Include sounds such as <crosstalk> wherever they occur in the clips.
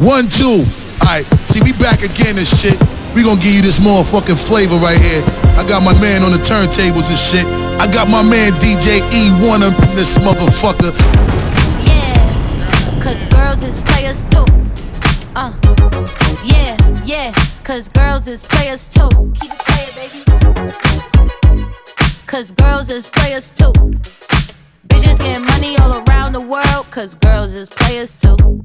One, two. Alright, see, we back again and shit. We gonna give you this motherfucking flavor right here. I got my man on the turntables and shit. I got my man DJ E1 up in this motherfucker. Yeah, cause girls is players too. Uh, yeah, yeah, cause girls is players too. Keep it playing, baby. Cause girls is players too. Bitches getting money all around the world, cause girls is players too.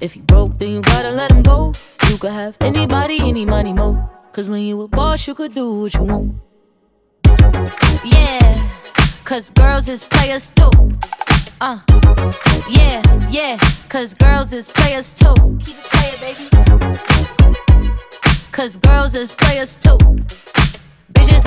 If you broke, then you gotta let him go. You could have anybody, any money, mo. Cause when you a boss, you could do what you want. Yeah, cause girls is players too. Uh, yeah, yeah, cause girls is players too. Keep it playing, baby. Cause girls is players too.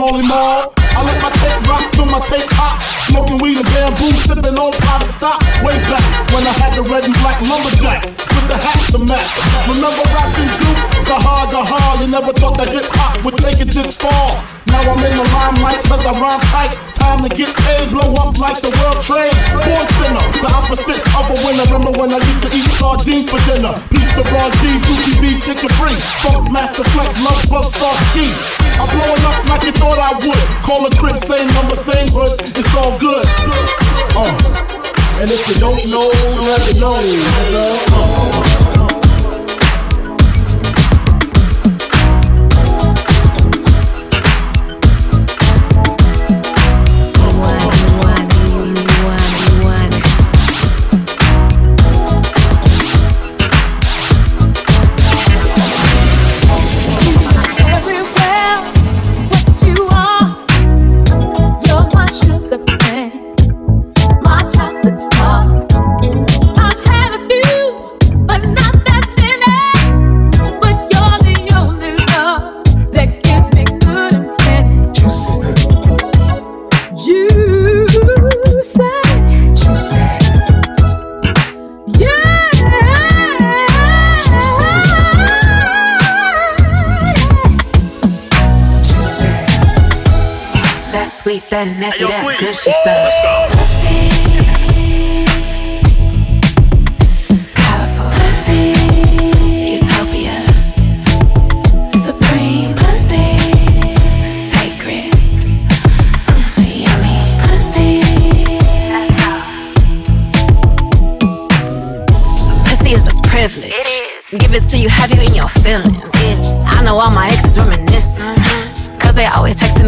Molly Mall. I let my tape rock till my tape hot, smoking weed and bamboo, sipping on private stock. Way back when I had the red and black lumberjack with the hat to match. Remember rapping Duke? The hard, the hard. You never thought that hip hop would take it this far. Now I'm in the limelight cause I rhyme tight. Time to get paid, blow up like the world trade. Born sinner, the opposite of a winner. Remember when I used to eat sardines for dinner? Peace to Ron G, Brucie B, Kid Capri. Funk Master Flex, love bug star ski. I'm blowing up like you thought I would. Call a crib, same number, same hood. It's all good. Uh. And if you don't know, now you know.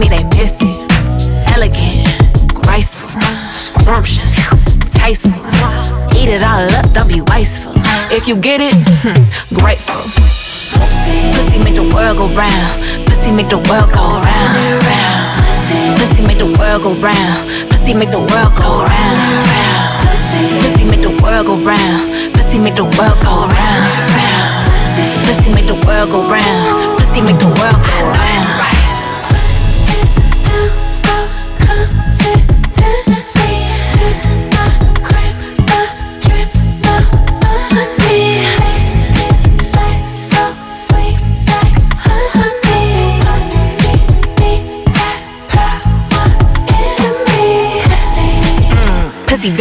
Me, they miss it. Elegant, graceful, scrumptious, tasteful. Eat it all up, don't be wasteful. If you get it, <laughs> grateful. Pussy make the world go round. Pussy make the world go round. Pussy make the world go round. Pussy make the world go round. Pussy make the world go round. Pussy make the world go round. Pussy make the world go round. Pussy make the world go round.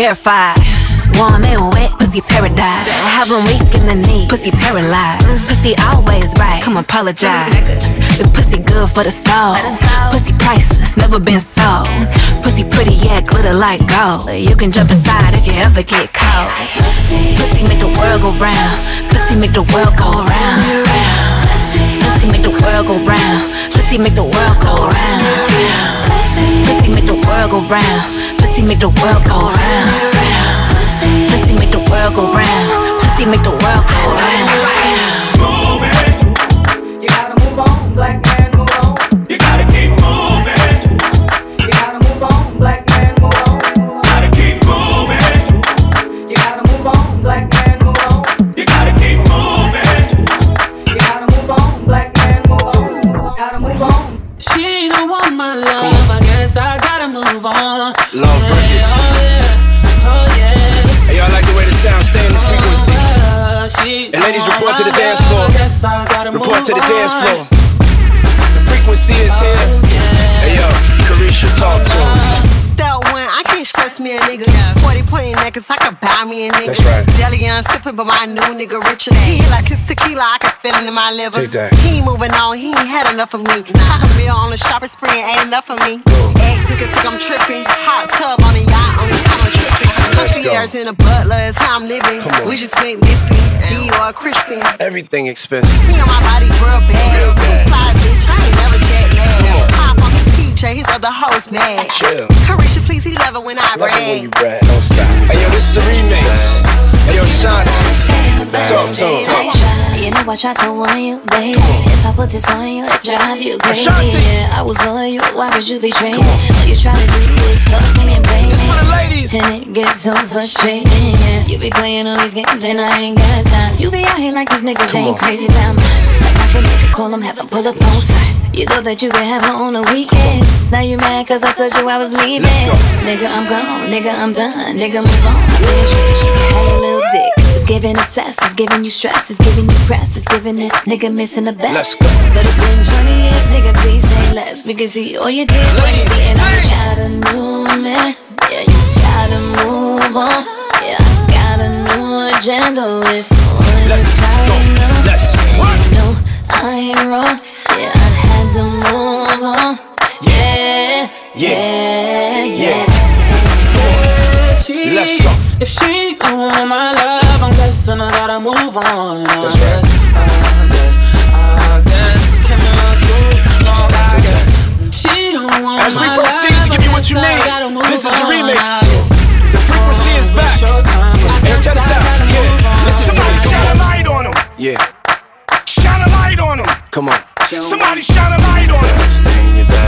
Verified. Warm and wet, pussy paradise. I have them weak in the knee, pussy paralyzed. Pussy always right, come apologize. This pussy good for the soul. Pussy priceless, never been sold. Pussy pretty, yeah, glitter like gold. You can jump inside if you ever get cold. Pussy make the world go round. Pussy make the world go round. Pussy make the world go round. Pussy make the world go round. Make the world go round. Pussy make the world go round. Pussy make the world go round. Pussy make the world go round. Move it. You gotta move on, black to the dance floor. The frequency is here. Hey yo, Carisha, talk to him. Step one, I can't stress me a nigga. 40 point in necklace, I could buy me a nigga. That's right. Deli young sipping, but my new nigga richer. He like his tequila, I can feel it in my liver. Take that. He ain't moving on, he ain't had enough of me. Half a meal on the shopping spree ain't enough of me. Ex nigga think I'm tripping. Hot tub on a yacht, only time I'm tripping. Concierge in a butler is how I'm living. We just went missing. D or a Christian. Everything expensive. Me and my body real bad. Real bad. Too fly, bitch. I ain't never jet lag. Hop on his PJ, his other hoes mad. Chill. Carisha, please, he love it when I Love it when brag. you brag. Don't stop. Hey yo, this is the remix. Hey yo, Shanti. Talk to him. You know I tried to warn you, baby. If I put this on you, it drive you crazy. Ashanti. Yeah, I was loyal. Why would you betray me? All you try to do is fuck me and blame This me. for the ladies. And it gets so frustrating, yeah. You be playing all these games and I ain't got time. You be out here like these niggas Come ain't on. crazy about me. Like make a call, I'm having pull up on site. You thought that you could have her on the weekends. Now you mad cause I told you I was leaving. Go. Nigga, I'm gone. Nigga, I'm done. Nigga, move on. I feel you, she can have your little dick. It's giving obsessed, it's giving you stress, it's giving you press, it's giving this nigga missing the best. Let's go. But it's been 20 years, nigga, please say less. We can see all your tears when you see it on chest. Got a new man, yeah, you gotta move on. Yeah, I got a new agenda, it's all in the Let's go. Let's And work. you know I ain't wrong, yeah, I had to move on. Yeah, yeah, yeah. She, Let's go. If she don't want my love, I'm guessing I gotta move on. That's right. I guess, I guess, can I too strong? I guess. She don't want As we my proceed love, to give you what you I guess I need, this is the remix. The frequency is back. Hey, check this out. Yeah, listen to Somebody shine a light on him. Yeah, come on. Somebody shine a light on him.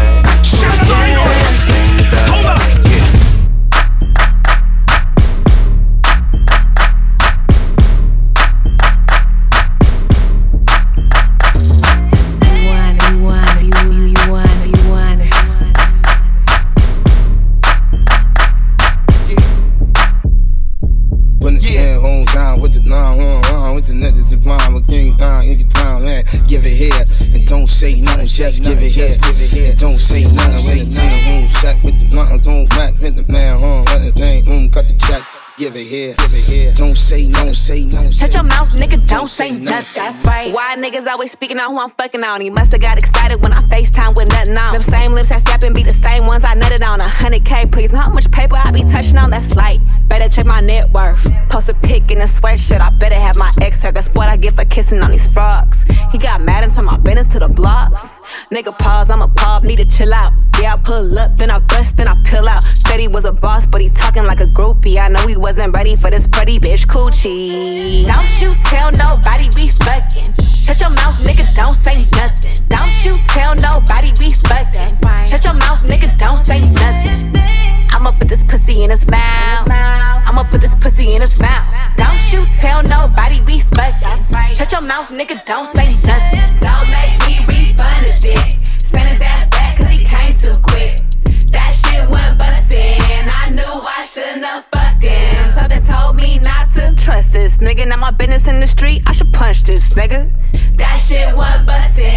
Say nothing, just give it here. Don't say nothing when the team room sack with the blunt, don't back with the man Give it here, give it here. Don't say no, say no. Shut your mouth, nigga, don't say nothing. That's right. Why niggas always speaking on who I'm fucking on? He musta got excited when I FaceTime with nothing on. Them same lips I slap and be the same ones I nutted on. A hundred K, please. Know how much paper I be touching on? That's light. Better check my net worth. Post a pic in a sweatshirt. I better have my ex hurt. That's what I get for kissing on these frogs. He got mad and turned my business to the blogs. Nigga, pause, I'm a pop, need to chill out. Yeah, I pull up, then I bust, then I peel out. Said he was a boss, but he talking like a groupie. I know he wasn't ready for this pretty bitch coochie. Don't you tell nobody we fucking. Shut your mouth, nigga, don't say nothing. Don't you tell nobody we fucking. Shut your mouth, nigga, don't say nothing. I'ma put this pussy in his mouth. I'ma put this pussy in his mouth. Don't you tell nobody we fucking. Shut your mouth, nigga, don't say nothing. Don't make me refund his dick. Send his ass back cause he came too quick. That shit went bustin'. I knew I shouldn't have fucked him. Something told me not to trust this nigga. Now my business in the street, I should punch this nigga. That shit went bustin'.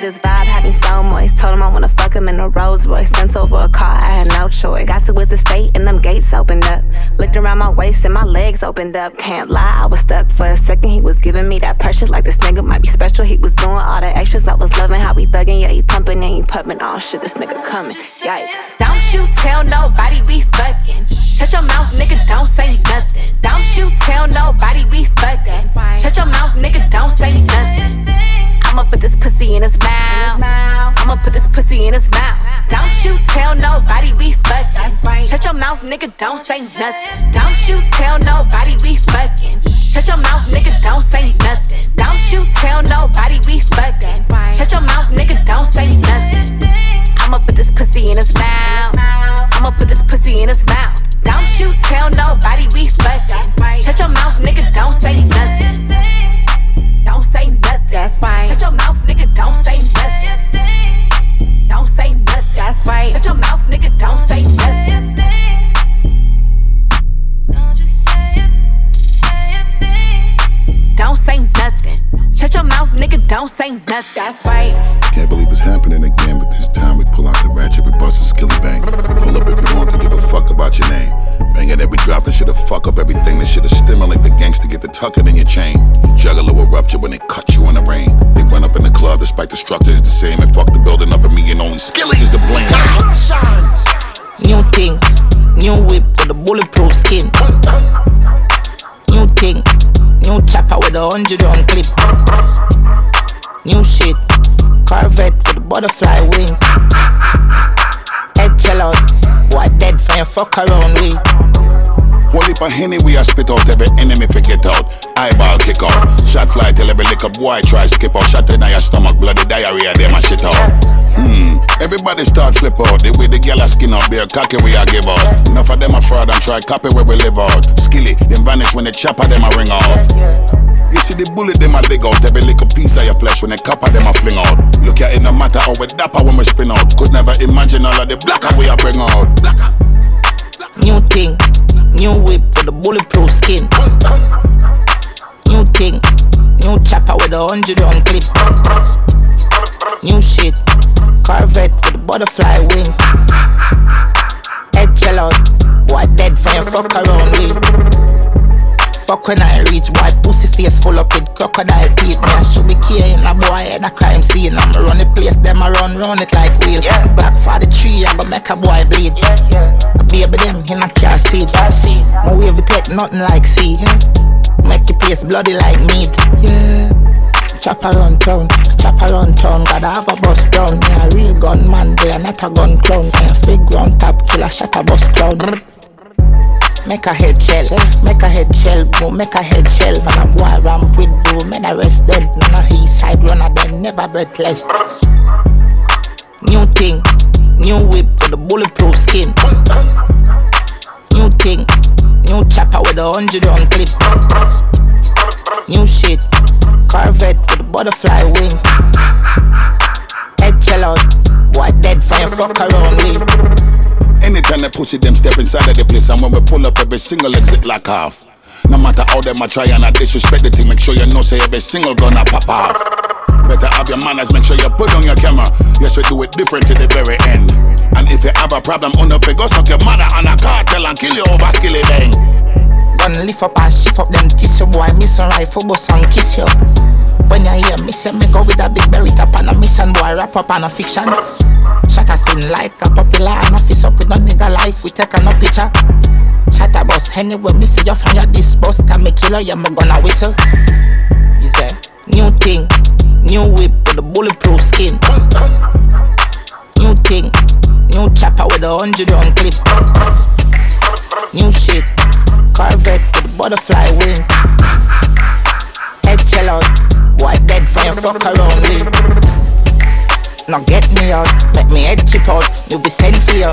But vibe had me so moist. Told him I wanna fuck him in a Rolls Royce. Sent over a car, I had no choice. Got to his estate and them gates opened up. Looked around my waist and my legs opened up. Can't lie, I was stuck for a second. He was giving me that pressure like this nigga might be special. He was doing all the extras. I was loving how he thugging. Yeah, he pumping and he pumping. Oh shit, this nigga coming. Yikes. Don't you tell nobody we fucking. Nigga, don't say nothing. Don't you tell nobody we fucking. Shut your mouth, nigga, the the structure is the same. And fuck the building up and me and only skilly is to blame. New thing, new whip with a bulletproof skin. New thing, new chopper with a hundred round clip. New shit, Corvette with butterfly wings. Head chill out, dead for your fuck around we. Heap of henny we a spit out every enemy forget out. Eyeball kick out. Shot fly till every liquor boy try skip out. Shot in your stomach, bloody diarrhea, them a shit out. Hmm, everybody start flip out. The way the gyal a skin out, bare cocky we a give out. Enough of them a fraud and try copy where we live out. Skilly, them vanish when the chopper them a ring out. You see the bullet them a dig out Every little piece of your flesh when the copper them a fling out Look at it no matter how we dapper when we spin out Could never imagine all of the blacker we a bring out New thing, new whip with a bulletproof skin. New thing, new chopper with a hundred round clip. New shit, Corvette with butterfly wings. Head chill out, boy dead for your fuck around we. Fuck when I reach white pussy face full up with crocodile teeth. Me I should be carrying a boy at a crime scene. I'm run the place, them I run round it like wheel. Yeah. Back for the tree, I go make a boy bleed. Yeah, yeah. A baby them in a car seat. My wave take nothing like sea. Yeah. Make your place bloody like meat. Yeah. Chop around town, chop around town, gotta have a bus down. Yeah, a real gun man, they are not a gun clown. Yeah, fig round top, kill a shot a bus clown. Make a head shell, make a head shell, bro, make a head shell. Man, I'm boy ramp with bro, man, I rest them. None of his side runner, them never breathless. New thing, new whip with a bulletproof skin. New thing, new chopper with a hundred round clip. New shit, Corvette with a butterfly wings. Head chill out, boy dead for your fuck around me. Anytime the pussy them step inside of the place And when we pull up every single exit lock off No matter how them I try and I disrespect the thing Make sure you know say every single gonna pop off. Better have your manners, make sure you put on your camera. Yes, we do it different to the very end. And if you have a problem, on the figure suck your mother on a cartel and kill you over skilly bang Gun lift up and shift up them tissue boy Missing rifle bust and kiss you. When you hear me say me go with a big berry top and a mission boy Wrap up on a fiction. Shot a spin like a popular and a fist up with no nigga life. We take a no picture. Shot a bus anyway me see you from your dispost And me killer you me gonna whistle. Is a new thing New whip with a bulletproof skin. New thing New chopper with a hundred round clip. New shit Butterfly wings you fuck around with. Now get me out, make me head chip out. You be sent for you.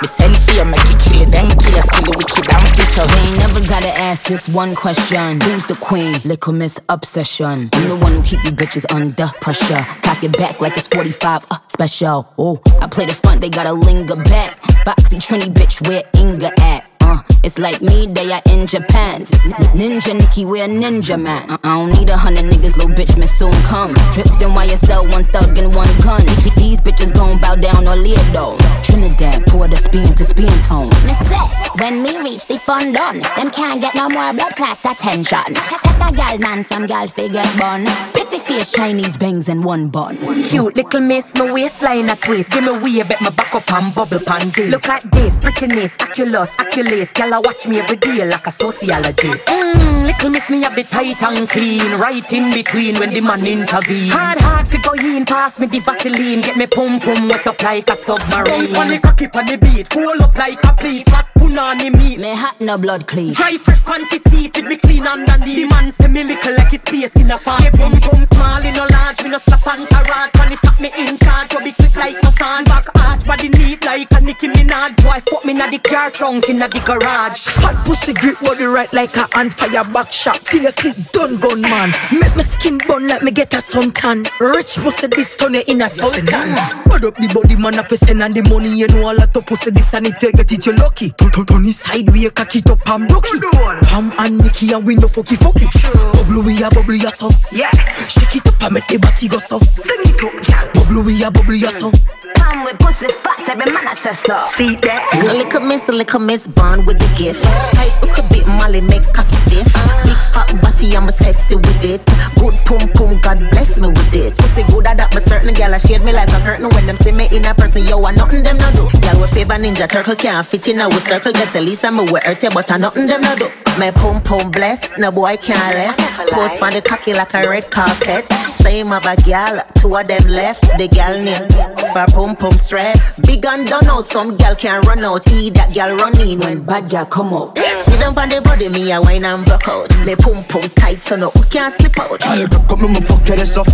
Be sent for you, make you kill it, then kill us, kill the wicked and fisher. They ain't never gotta ask this one question. Who's the queen? Little Miss Obsession. I'm the one who keep you bitches under pressure. Cock it back like it's 45 uh, special. Oh, I play the front, they gotta linger back. Boxy Trini bitch, where Inga at? Uh, it's like me, they are in Japan. Ninja Nikki, we're ninja man. I don't need a hundred niggas, little bitch, may soon come. Dripped in YSL, one thug and one gun. Th- These bitches gon' bow down or on Leodo. Trinidad, pour the spin to spin tone. Miss it, when me reach the fun done, them can't get no more blood clot attention. Take a gal man, some gal figure bun. Pretty face, Chinese bangs and one bun. Cute little miss, my waistline a twist. Give me way, bet my back up and bubble pan this. Look at this, prettiness, oculus, oculus. Y'all a watch me every day like a sociologist. Mmm, little miss me a bit tight and clean, right in between when the man intervene. Hard, hard fi go in, pass me the Vaseline, get me pum pum wet up like a submarine. Bounce on the cocky on the beat, full up like a plate, fat punani meat. Me hot no blood clean. Dry fresh panty seat, it me clean underneath. The man say me little like his space in a farm. Pum pum small in a large, me no slap and carrot. When it tap me in charge, you be quick like no sand. Back arch, body neat like a Nicki Minaj. Boy, fuck me na the car trunk in a the garage. Fat pussy grip body right like a on fire back shot. Till you click done gun man. Make me skin burn like me get a suntan. Rich pussy this turn you in a sultan. Bud up the body man if you send and the money you know a lot of pussy this and if you get it you lucky. Turn turn turn it sideways cock it up block it. Pam and Nicky and we no fucky fucky. Bubble we a bubble ya so. Yeah. Shake it up and make the body go so. Bring it up, yeah. Bubble we a bubble ya so. Come with pussy fat, every man a say so. See that? A little miss, a little miss, born with the gift. Tight hook a bit, Molly make cocky stiff. Big fat body, I'm a sexy with it. Good pum pum, God bless me with it. Pussy good at that, but certain gal I shade me like a curtain when them see me in a person. Yo, I nothing them no do. Gal with favor ninja turtle can't fit in a with circle. Gets at least I'm a wear it, but I nothing them no do. My pum pum bless, no boy can't left. Post on the cocky like a red carpet. Same of a gal, two of them left. The gal name for pum pum stress. Big and done out, some gal can run out. Eat that gal run in when bad gal come out. Sit down on the body, me a wine and broke out. Me pum pum tight, so no can't slip out. Cock up me my fuck ass up.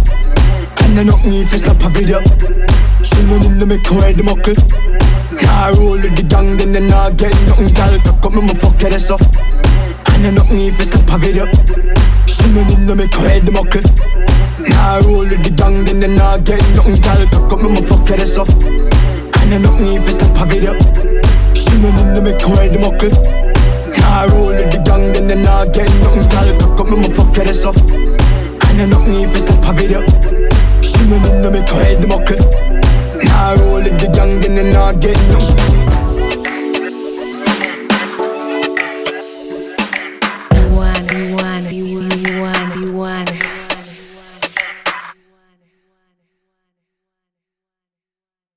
And I knock me if you snap a video. She know in the make her head muckle. Car roll with the gang, then they not get nothing. Girl, up me my fuck ass up. And I knock me if you snap a video. She know in the make her head muckle. I roll with the gang, then they not get nothing. Girl, cock up, me fuck her ass up. And I not need to stop a video. She know need to make her wear the muckle. I roll with the gang, then they not get nothing. Girl, cock up, me fuck her ass up. And I not need to stop a video. She know need to make her wear the muckle. I roll with the gang, then they not get nothing.